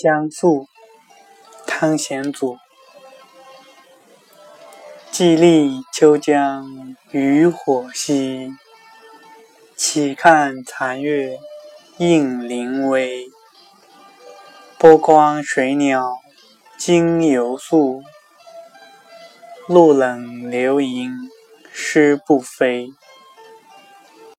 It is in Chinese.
江宿，汤显祖。既立秋江渔火稀，岂看残月映林微？波光水鸟惊游宿，露冷流萤湿不飞。